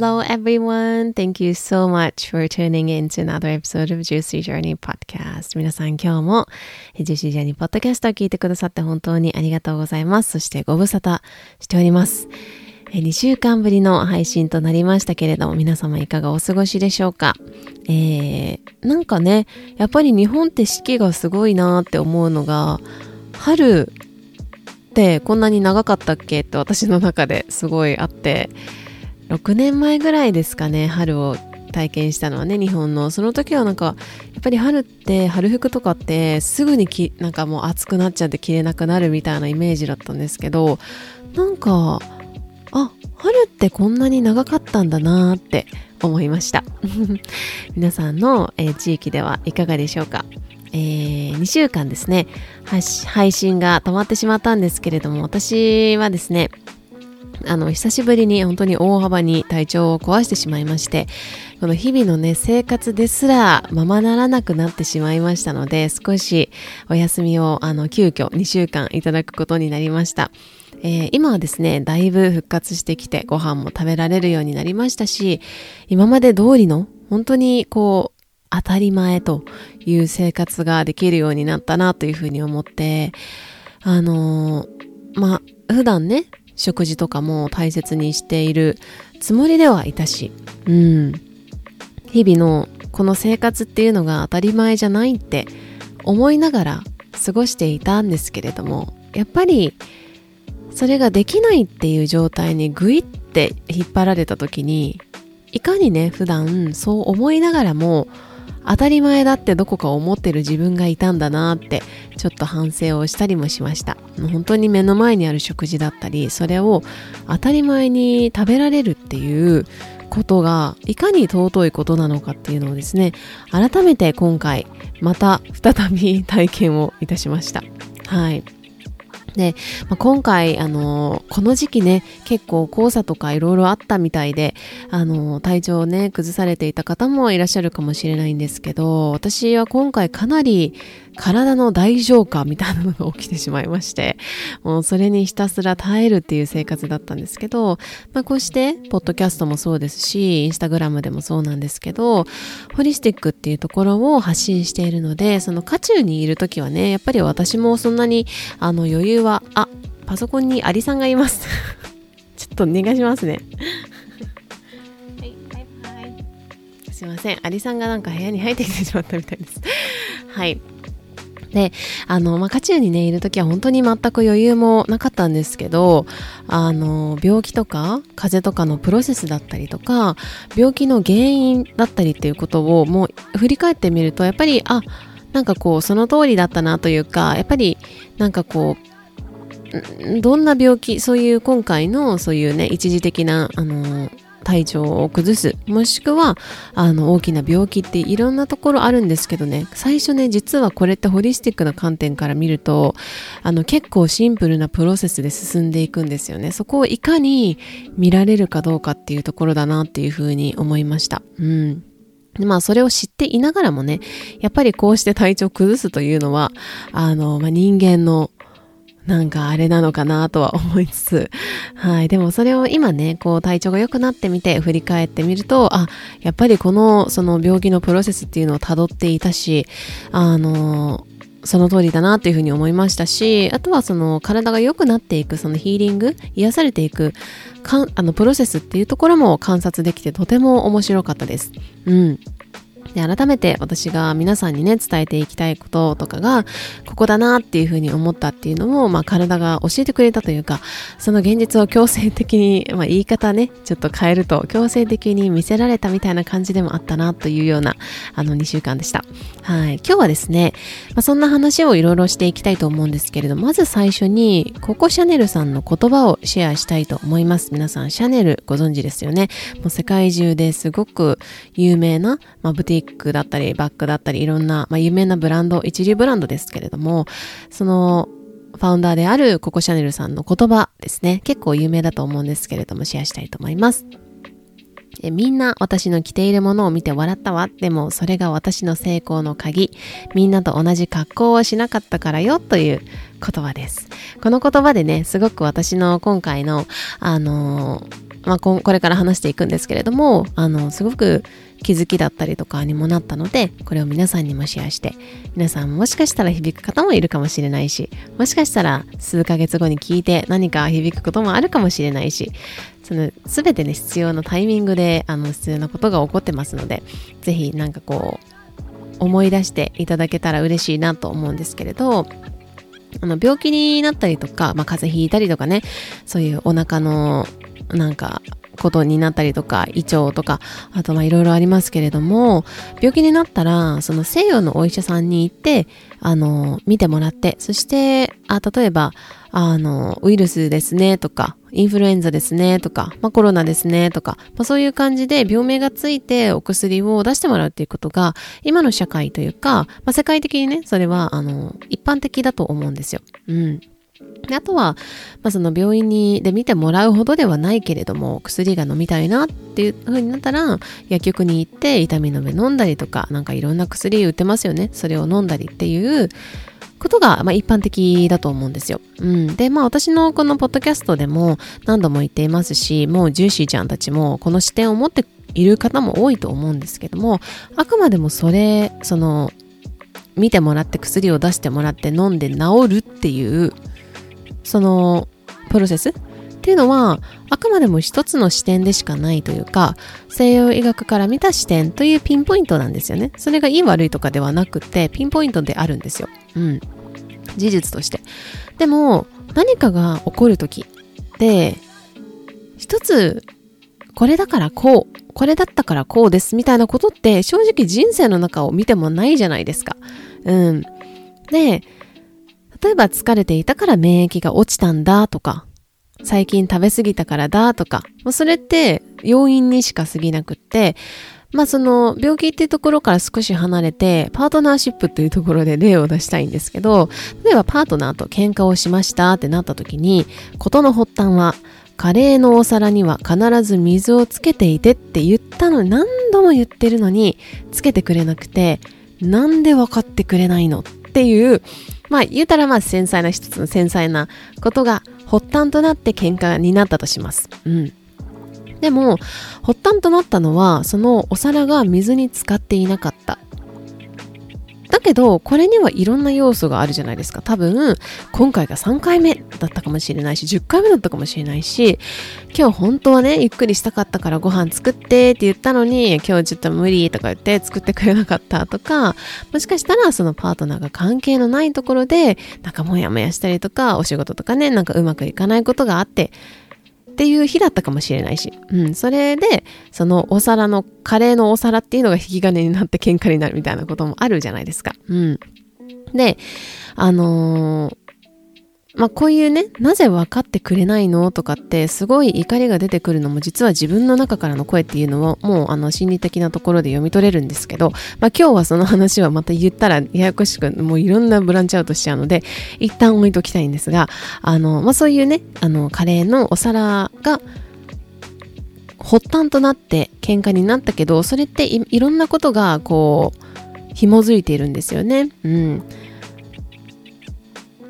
Hello, everyone. Thank you so much for tuning in to another episode of Juicy Journey Podcast. 皆さん今日も Juicy Journey Podcast を聞いてくださって本当にありがとうございます。そしてご無沙汰しております。2週間ぶりの配信となりましたけれども、皆様いかがお過ごしでしょうか？えー、なんかね、やっぱり日本って四季がすごいなって思うのが、春ってこんなに長かったっけ？って私の中ですごいあって、6年前ぐらいですかね春を体験したのはね日本の。その時はなんかやっぱり春って春服とかってすぐにきなんかもう暑くなっちゃって着れなくなるみたいなイメージだったんですけどなんかあ春ってこんなに長かったんだなって思いました。皆さんの、えー、地域ではいかがでしょうか。えー、2週間ですね配信が止まってしまったんですけれども私はですねあの久しぶりに本当に大幅に体調を壊してしまいましてこの日々のね生活ですらままならなくなってしまいましたので少しお休みをあの急遽2週間いただくことになりました、えー、今はですねだいぶ復活してきてご飯も食べられるようになりましたし今まで通りの本当にこう当たり前という生活ができるようになったなというふうに思ってあのー、まあ普段ね食事とかも大切にしているつもりではいたし、うん。日々のこの生活っていうのが当たり前じゃないって思いながら過ごしていたんですけれども、やっぱりそれができないっていう状態にグイって引っ張られた時に、いかにね、普段そう思いながらも当たり前だってどこか思ってる自分がいたんだなってちょっと反省をしたりもしました。本当に目の前にある食事だったりそれを当たり前に食べられるっていうことがいかに尊いことなのかっていうのをですね改めて今回また再び体験をいたしました。はい。で、まあ、今回、あのー、この時期ね、結構黄砂とかいろいろあったみたいで、あのー、体調をね、崩されていた方もいらっしゃるかもしれないんですけど、私は今回かなり体の大浄化みたいなのが起きてしまいまして、もうそれにひたすら耐えるっていう生活だったんですけど、まあこうして、ポッドキャストもそうですし、インスタグラムでもそうなんですけど、ホリスティックっていうところを発信しているので、その渦中にいる時はね、やっぱり私もそんなにあの余裕は、あ、パソコンにアリさんがいます。ちょっとお願いしますね。すいません。アリさんがなんか部屋に入ってきてしまったみたいです。はい。で、あの、まあ、渦中にね、いる時は本当に全く余裕もなかったんですけど、あの、病気とか、風邪とかのプロセスだったりとか、病気の原因だったりっていうことをもう振り返ってみると、やっぱり、あ、なんかこう、その通りだったなというか、やっぱり、なんかこう、どんな病気、そういう今回のそういうね、一時的な、あの、体調を崩す。もしくはあの大きな病気っていろんなところあるんですけどね。最初ね実はこれってホリスティックな観点から見るとあの結構シンプルなプロセスで進んでいくんですよね。そこをいかに見られるかどうかっていうところだなっていうふうに思いました。うん。まあそれを知っていながらもね、やっぱりこうして体調を崩すというのは、あの、まあ、人間のなんかあれなのかなとは思いつつ、はい。でもそれを今ね、こう体調が良くなってみて振り返ってみると、あ、やっぱりこの、その病気のプロセスっていうのを辿っていたし、あの、その通りだなっていうふうに思いましたし、あとはその体が良くなっていく、そのヒーリング、癒されていく、かんあの、プロセスっていうところも観察できてとても面白かったです。うん。で、改めて私が皆さんにね、伝えていきたいこととかが、ここだなっていうふうに思ったっていうのを、まあ体が教えてくれたというか、その現実を強制的に、まあ言い方ね、ちょっと変えると、強制的に見せられたみたいな感じでもあったなというような、あの2週間でした。はい。今日はですね、まあ、そんな話をいろいろしていきたいと思うんですけれど、まず最初に、ココシャネルさんの言葉をシェアしたいと思います。皆さん、シャネルご存知ですよね。もう世界中ですごく有名な、まあ、ブティックだったり、バッグだったり、いろんな、まあ、有名なブランド、一流ブランドですけれども、その、ファウンダーであるココシャネルさんの言葉ですね。結構有名だと思うんですけれども、シェアしたいと思います。えみんな私の着ているものを見て笑ったわ。でもそれが私の成功の鍵。みんなと同じ格好をしなかったからよという言葉です。この言葉でね、すごく私の今回の、あのーまあ、これから話していくんですけれども、あの、すごく気づきだったりとかにもなったので、これを皆さんにもシェアして、皆さんもしかしたら響く方もいるかもしれないし、もしかしたら数ヶ月後に聞いて何か響くこともあるかもしれないし、その全てね、必要なタイミングで、あの、必要なことが起こってますので、ぜひなんかこう、思い出していただけたら嬉しいなと思うんですけれど、あの病気になったりとか、まあ、風邪ひいたりとかね、そういうお腹のなんかことになったりとか、胃腸とか、あとまあいろいろありますけれども、病気になったら、その西洋のお医者さんに行って、あの、見てもらって、そして、あ例えば、あの、ウイルスですねとか、インフルエンザですねとか、まあ、コロナですねとか、まあ、そういう感じで病名がついてお薬を出してもらうっていうことが、今の社会というか、まあ、世界的にね、それは、あの、一般的だと思うんですよ。うん。あとは、まあ、その病院にで見てもらうほどではないけれども薬が飲みたいなっていう風になったら薬局に行って痛み止め飲んだりとかなんかいろんな薬売ってますよねそれを飲んだりっていうことが、まあ、一般的だと思うんですよ。うん、でまあ私のこのポッドキャストでも何度も言っていますしもうジューシーちゃんたちもこの視点を持っている方も多いと思うんですけどもあくまでもそれその見てもらって薬を出してもらって飲んで治るっていうそのプロセス？っていうのはあくまでも一つの視点でしかないというか西洋医学から見た視点というピンポイントなんですよね。それがいい悪いとかではなくてピンポイントであるんですよ。うん。事実として。でも何かが起こる時で一つこれだからこうこれだったからこうですみたいなことって正直人生の中を見てもないじゃないですか。うん。で例えば疲れていたから免疫が落ちたんだとか、最近食べ過ぎたからだとか、もうそれって要因にしか過ぎなくって、まあその病気っていうところから少し離れて、パートナーシップというところで例を出したいんですけど、例えばパートナーと喧嘩をしましたってなった時に、事の発端は、カレーのお皿には必ず水をつけていてって言ったのに、何度も言ってるのに、つけてくれなくて、なんで分かってくれないのっていう、まあ言うたらまあ繊細な一つの繊細なことが発端となって喧嘩になったとします。うん。でも、発端となったのは、そのお皿が水に浸かっていなかっただけど、これにはいろんな要素があるじゃないですか。多分、今回が3回目だったかもしれないし、10回目だったかもしれないし、今日本当はね、ゆっくりしたかったからご飯作ってって言ったのに、今日ちょっと無理とか言って作ってくれなかったとか、もしかしたらそのパートナーが関係のないところで、なんかモヤモヤしたりとか、お仕事とかね、なんかうまくいかないことがあって、っていう日だったかもしれないし、うん、それで、そのお皿の、カレーのお皿っていうのが引き金になって喧嘩になるみたいなこともあるじゃないですか。うん。で、あのー、まあこういうね、なぜ分かってくれないのとかってすごい怒りが出てくるのも実は自分の中からの声っていうのをもうあの心理的なところで読み取れるんですけど、まあ今日はその話はまた言ったらややこしくもういろんなブランチアウトしちゃうので一旦置いときたいんですが、あの、まあそういうね、あのカレーのお皿が発端となって喧嘩になったけど、それっていろんなことがこう紐づいているんですよね。うん。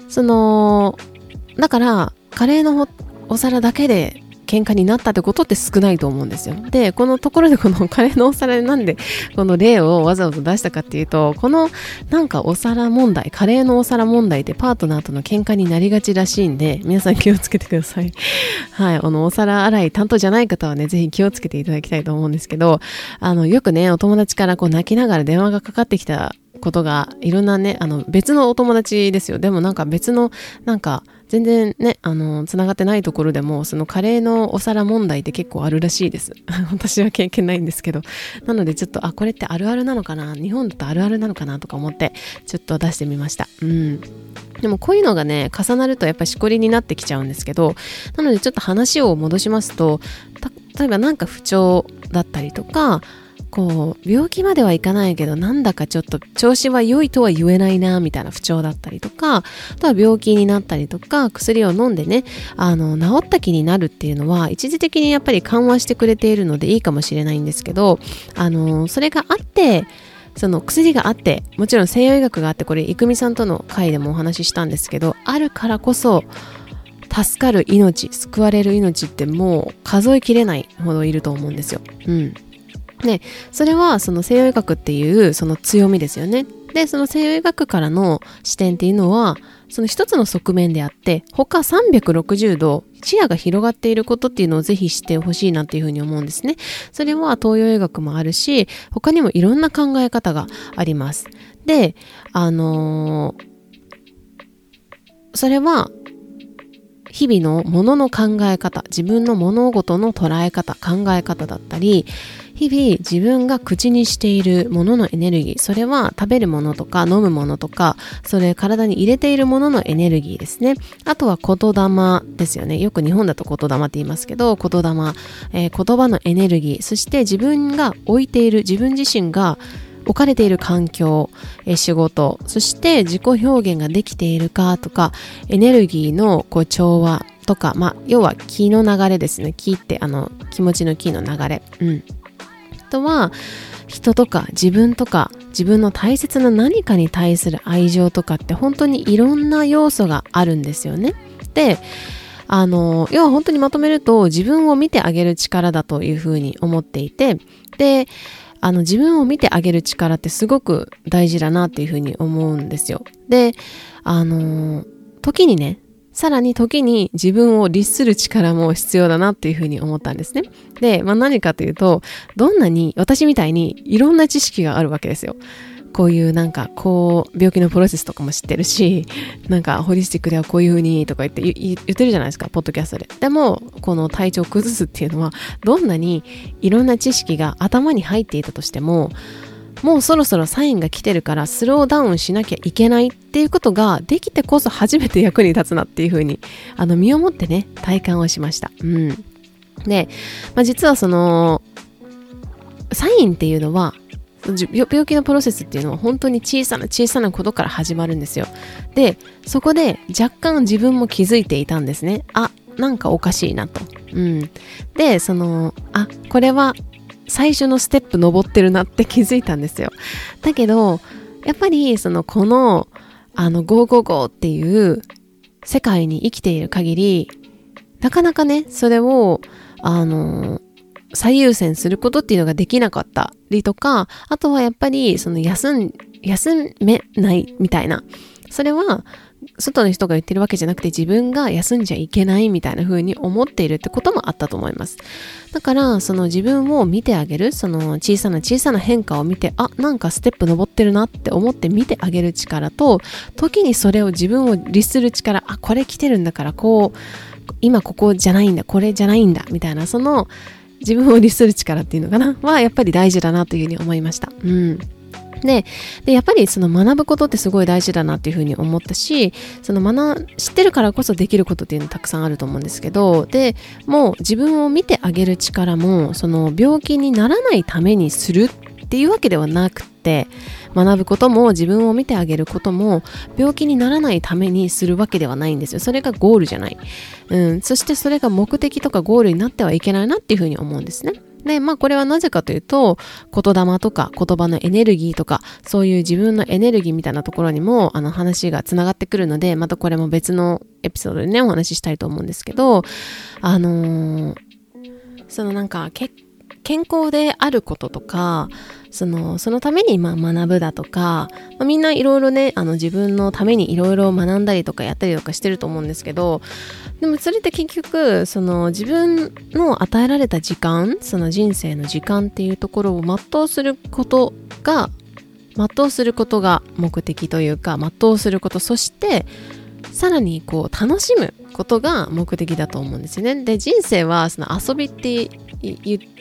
その、だから、カレーのお皿だけで喧嘩になったってことって少ないと思うんですよ。で、このところでこのカレーのお皿でなんでこの例をわざわざ出したかっていうと、このなんかお皿問題、カレーのお皿問題ってパートナーとの喧嘩になりがちらしいんで、皆さん気をつけてください。はい、あの、お皿洗い担当じゃない方はね、ぜひ気をつけていただきたいと思うんですけど、あの、よくね、お友達からこう泣きながら電話がかかってきたことがいろんなね、あの別のお友達ですよ。でもなんか別の、なんか全然ね、あの、つながってないところでも、そのカレーのお皿問題って結構あるらしいです。私は経験ないんですけど。なのでちょっと、あ、これってあるあるなのかな？日本だとあるあるなのかなとか思って、ちょっと出してみました。うん。でもこういうのがね、重なるとやっぱりしこりになってきちゃうんですけど、なのでちょっと話を戻しますと、例えばなんか不調だったりとか、こう病気まではいかないけどなんだかちょっと調子は良いとは言えないなみたいな不調だったりとかあとは病気になったりとか薬を飲んでねあの治った気になるっていうのは一時的にやっぱり緩和してくれているのでいいかもしれないんですけどあのそれがあってその薬があってもちろん西洋医学があってこれ郁美さんとの会でもお話ししたんですけどあるからこそ助かる命救われる命ってもう数えきれないほどいると思うんですよ。うんで、それはその西洋医学っていうその強みですよね。で、その西洋医学からの視点っていうのは、その一つの側面であって、他360度視野が広がっていることっていうのをぜひ知ってほしいなっていうふうに思うんですね。それは東洋医学もあるし、他にもいろんな考え方があります。で、あのー、それは日々のものの考え方、自分の物事の捉え方、考え方だったり、日々自分が口にしているもののエネルギー、それは食べるものとか飲むものとか、それ体に入れているもののエネルギーですね。あとは言霊ですよね。よく日本だと言霊って言いますけど、言霊、えー、言葉のエネルギー、そして自分が置いている、自分自身が置かれている環境、え仕事、そして自己表現ができているかとか、エネルギーのこう調和とか、まあ、要は気の流れですね。気ってあの気持ちの気の流れ。うん。あとは人とか自分とか自分の大切な何かに対する愛情とかって本当にいろんな要素があるんですよね。であの要は本当にまとめると自分を見てあげる力だというふうに思っていてであの自分を見てあげる力ってすごく大事だなっていうふうに思うんですよ。であの時にねさらに時に自分を律する力も必要だなっていうふうに思ったんですね。で、まあ、何かというと、どんなに私みたいにいろんな知識があるわけですよ。こういうなんかこう病気のプロセスとかも知ってるし なんかホリスティックではこういう風にとか言って言ってるじゃないですかポッドキャストででもこの体調を崩すっていうのはどんなにいろんな知識が頭に入っていたとしてももうそろそろサインが来てるからスローダウンしなきゃいけないっていうことができてこそ初めて役に立つなっていうふうにあの身をもってね体感をしました。うん、で、まあ、実はそのサインっていうのは病気のプロセスっていうのは本当に小さな小さなことから始まるんですよ。で、そこで若干自分も気づいていたんですね。あ、なんかおかしいなと。うん。で、その、あ、これは最初のステップ登ってるなって 気づいたんですよ。だけど、やっぱりそのこのあの555っていう世界に生きている限り、なかなかね、それをあの最優先することっていうのができなかったりとか、あとはやっぱりその休ん、休めないみたいな。それは外の人が言ってるわけじゃなくて自分が休んじゃいけないみたいな風に思っているってこともあったと思います。だからその自分を見てあげる、その小さな小さな変化を見て、あ、なんかステップ登ってるなって思って見てあげる力と、時にそれを自分を律する力、あ、これ来てるんだからこう、今ここじゃないんだ、これじゃないんだ、みたいな、その自分を律する力っていうのかな、はやっぱり大事だなというふうに思いました。うん。ででやっぱりその学ぶことってすごい大事だなっていうふうに思ったしその学知ってるからこそできることっていうのたくさんあると思うんですけどでもう自分を見てあげる力もその病気にならないためにするっていうわけではなくて学ぶことも自分を見てあげることも病気にならないためにするわけではないんですよ。それがゴールじゃない、うん、そしてそれが目的とかゴールになってはいけないなっていうふうに思うんですね。で、まあこれはなぜかというと、言霊とか言葉のエネルギーとか、そういう自分のエネルギーみたいなところにも、あの話がつながってくるので、またこれも別のエピソードでね、お話ししたいと思うんですけど、あのー、そのなんか結、健康であることとか、その、そのためにま学ぶだとか、まあ、みんないろいろね、あの自分のためにいろいろ学んだりとかやったりとかしてると思うんですけど、でもそれって結局、その自分の与えられた時間、その人生の時間っていうところを全うすることが、全うすることが目的というか、全うすること、そして、さらにこう楽しむことが目的だと思うんですよね。で、人生はその遊びって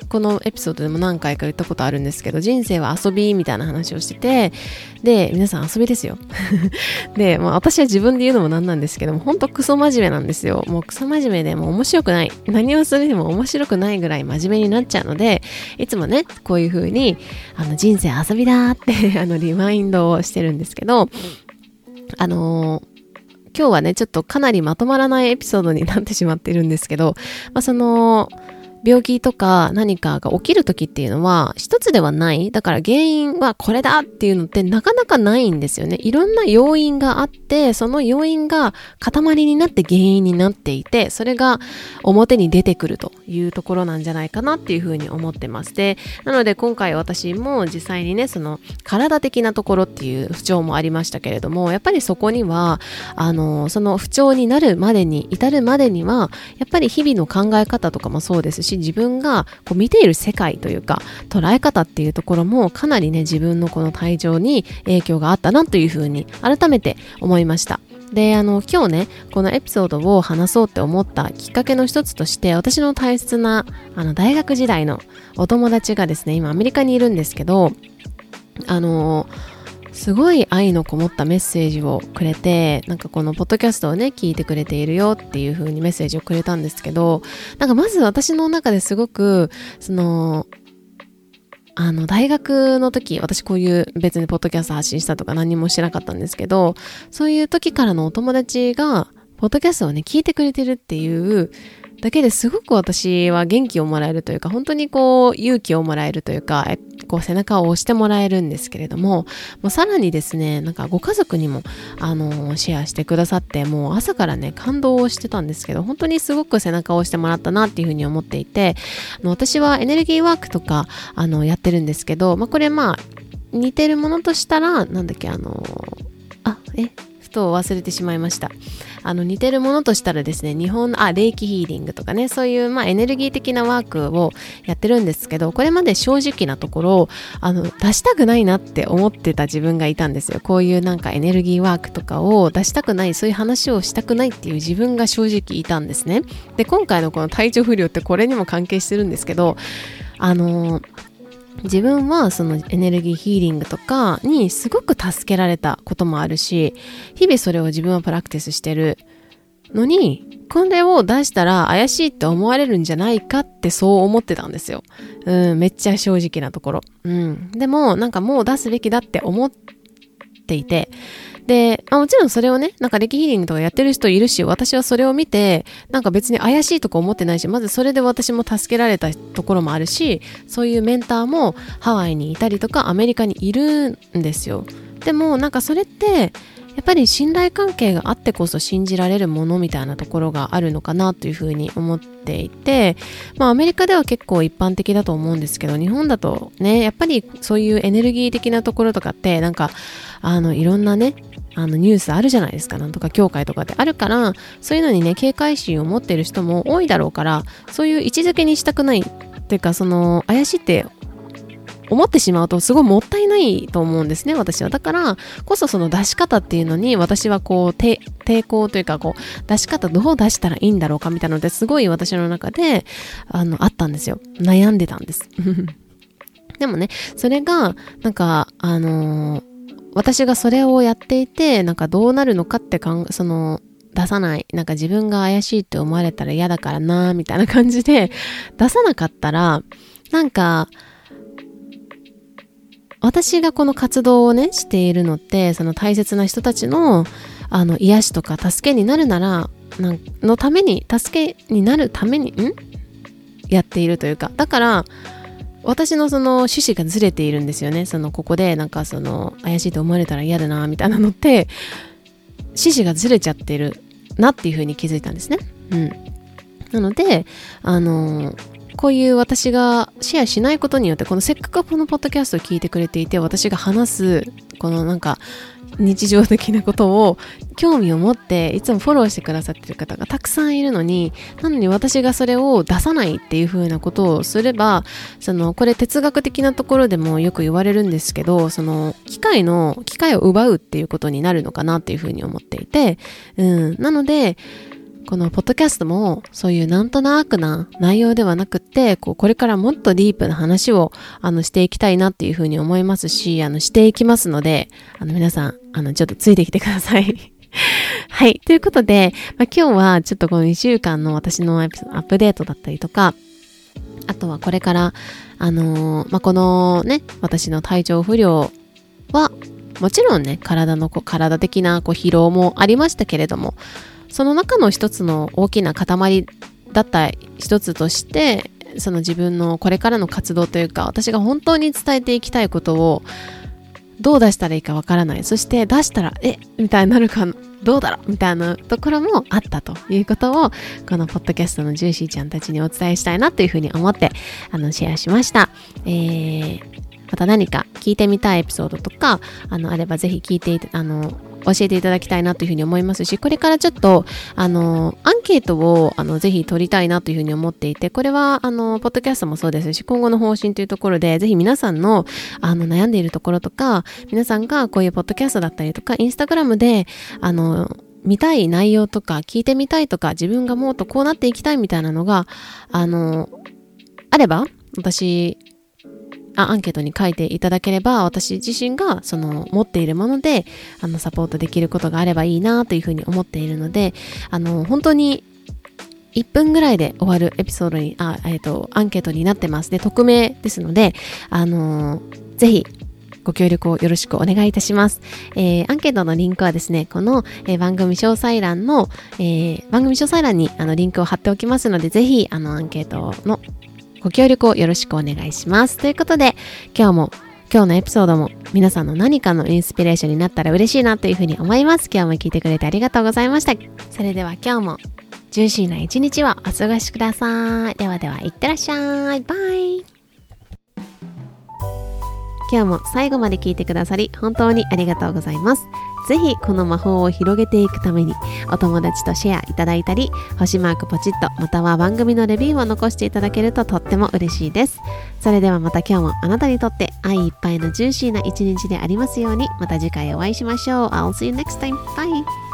このエピソードでも何回か言ったことあるんですけど、人生は遊びみたいな話をしてて、で、皆さん遊びですよ。で、まあ、私は自分で言うのもなんなんですけども、ほんとクソ真面目なんですよ。もうクソ真面目でもう面白くない。何をするにも面白くないぐらい真面目になっちゃうので、いつもね、こういう風に、あの、人生遊びだって あの、リマインドをしてるんですけど、あのー今日はね、ちょっとかなりまとまらないエピソードになってしまっているんですけど、まあ、その、病気とか何かが起きる時っていうのは一つではない。だから原因はこれだっていうのってなかなかないんですよね。いろんな要因があって、その要因が塊になって原因になっていて、それが表に出てくるというところなんじゃないかなっていうふうに思ってます。で、なので今回私も実際にね、その体的なところっていう不調もありましたけれども、やっぱりそこには、あの、その不調になるまでに、至るまでには、やっぱり日々の考え方とかもそうですし、し自分がこう見ている世界というか捉え方っていうところもかなりね自分のこの体調に影響があったなというふうに改めて思いました。で、あの、今日ね、このエピソードを話そうって思ったきっかけの一つとして、私の大切な、あの、大学時代のお友達がですね、今アメリカにいるんですけど、あのすごい愛のこもったメッセージをくれて、なんかこのポッドキャストをね、聞いてくれているよっていう風にメッセージをくれたんですけど、なんかまず私の中ですごく、その、あの、大学の時、私こういう別にポッドキャスト発信したとか何もしてなかったんですけど、そういう時からのお友達が、ポッドキャストをね、聞いてくれてるっていうだけですごく私は元気をもらえるというか、本当にこう勇気をもらえるというか、こう背中を押してもらえるんですけれども、もうさらにですね、なんかご家族にも、あの、シェアしてくださって、もう朝からね、感動をしてたんですけど、本当にすごく背中を押してもらったなっていうふうに思っていて、あの私はエネルギーワークとか、あの、やってるんですけど、まあこれまあ、似てるものとしたら、なんだっけ、あの、あ、え、ふと忘れてしまいました。あの似てるものとしたらですね、日本の、あ、霊気ヒーリングとかね、そういうまあエネルギー的なワークをやってるんですけど、これまで正直なところ、あの、出したくないなって思ってた自分がいたんですよ。こういうなんかエネルギーワークとかを出したくない、そういう話をしたくないっていう自分が正直いたんですね。で、今回のこの体調不良ってこれにも関係してるんですけど、あのー自分はそのエネルギーヒーリングとかにすごく助けられたこともあるし、日々それを自分はプラクティスしてるのに、これを出したら怪しいって思われるんじゃないかってそう思ってたんですよ。うん、めっちゃ正直なところ。うん。でも、なんかもう出すべきだって思っていて、で、まあ、もちろんそれをね、なんか歴ヒーリングとかやってる人いるし、私はそれを見て、なんか別に怪しいとか思ってないし、まずそれで私も助けられたところもあるし、そういうメンターもハワイにいたりとかアメリカにいるんですよ。でもなんかそれって、やっぱり信頼関係があってこそ信じられるものみたいなところがあるのかなというふうに思っていて、まあアメリカでは結構一般的だと思うんですけど、日本だとね、やっぱりそういうエネルギー的なところとかって、なんか、あの、いろんなね、あのニュースあるじゃないですか。なんとか協会とかであるから、そういうのにね、警戒心を持っている人も多いだろうから、そういう位置づけにしたくない。っていうか、その、怪しいって思ってしまうとすごいもったいないと思うんですね、私は。だからこそその出し方っていうのに私はこう抵抗というかこう出し方どう出したらいいんだろうかみたいなのですごい私の中であのあったんですよ。悩んでたんです。でもね、それがなんかあのー、私がそれをやっていてなんかどうなるのかってかんその出さない。なんか自分が怪しいって思われたら嫌だからなみたいな感じで出さなかったらなんか私がこの活動をね、しているのって、その大切な人たちの、あの、癒しとか助けになるなら、なんのために、助けになるために、ん？やっているというかだから私のその趣旨がずれているんですよねそのここでなんかその怪しいと思われたら嫌だなみたいなのって趣旨がずれちゃってるなっていうふうに気づいたんですね。うん。なので、あのこういう私がシェアしないことによって、このせっかくこのポッドキャストを聞いてくれていて、私が話す、このなんか、日常的なことを興味を持っていつもフォローしてくださってる方がたくさんいるのになのに私がそれを出さないっていう風なことをすればそのこれ哲学的なところでもよく言われるんですけどその機械の機械を奪うっていうことになるのかなっていう風に思っていて、うん、なのでこのポッドキャストもそういうなんとなくな内容ではなくって、こうこれからもっとディープな話をあのしていきたいなっていうふうに思いますし、あのしていきますので、あの皆さん、あのちょっとついてきてください。はい。ということで、まあ、今日はちょっとこの2週間の私のアップデートだったりとか、あとはこれから、あのー、まあ、このね、私の体調不良は、もちろんね、体のこ、体的なこう疲労もありましたけれども、その中の一つの大きな塊だった一つとしてその自分のこれからの活動というか私が本当に伝えていきたいことをどう出したらいいかわからない。そして出したらえみたいになるかどうだろう？みたいなところもあったということをこのポッドキャストのジューシーちゃんたちにお伝えしたいなというふうに思ってあのシェアしました、えー、また何か聞いてみたいエピソードとかあのあればぜひ聞いてあの教えていただきたいなというふうに思いますし、これからちょっと、あの、アンケートを、あの、ぜひ取りたいなというふうに思っていて、これは、あの、ポッドキャストもそうですし、今後の方針というところで、ぜひ皆さんの、あの、悩んでいるところとか、皆さんがこういうポッドキャストだったりとか、インスタグラムで、あの、見たい内容とか、聞いてみたいとか、自分がもっとこうなっていきたいみたいなのが、あの、あれば、私、アンケートに書いていただければ私自身がその持っているものであのサポートできることがあればいいなというふうに思っているのであの本当に1分ぐらいで終わるエピソードに、あ、えっ、ー、と、アンケートになってます。で、匿名ですので、あの、ぜひ、ご協力をよろしくお願いいたします。えー、アンケートのリンクはですね、この、えー、番組詳細欄の、えー、番組詳細欄にあのリンクを貼っておきますので、ぜひ、あの、アンケートのご協力をよろしくお願いします。ということで、今日も今日のエピソードも皆さんの何かのインスピレーションになったら嬉しいなというふうに思います。今日も聞いてくれてありがとうございました。それでは今日もジューシーな一日をお過ごしください。ではでは、いってらっしゃい。 Bye。今日も最後まで聞いてくださり本当にありがとうございます。ぜひこの魔法を広げていくためにお友達とシェアいただいたり星マークポチッとまたは番組のレビューを残していただけるととっても嬉しいですそれではまた今日もあなたにとって愛いっぱいのジューシーな一日でありますようにまた次回お会いしましょう I'll see you next time. Bye!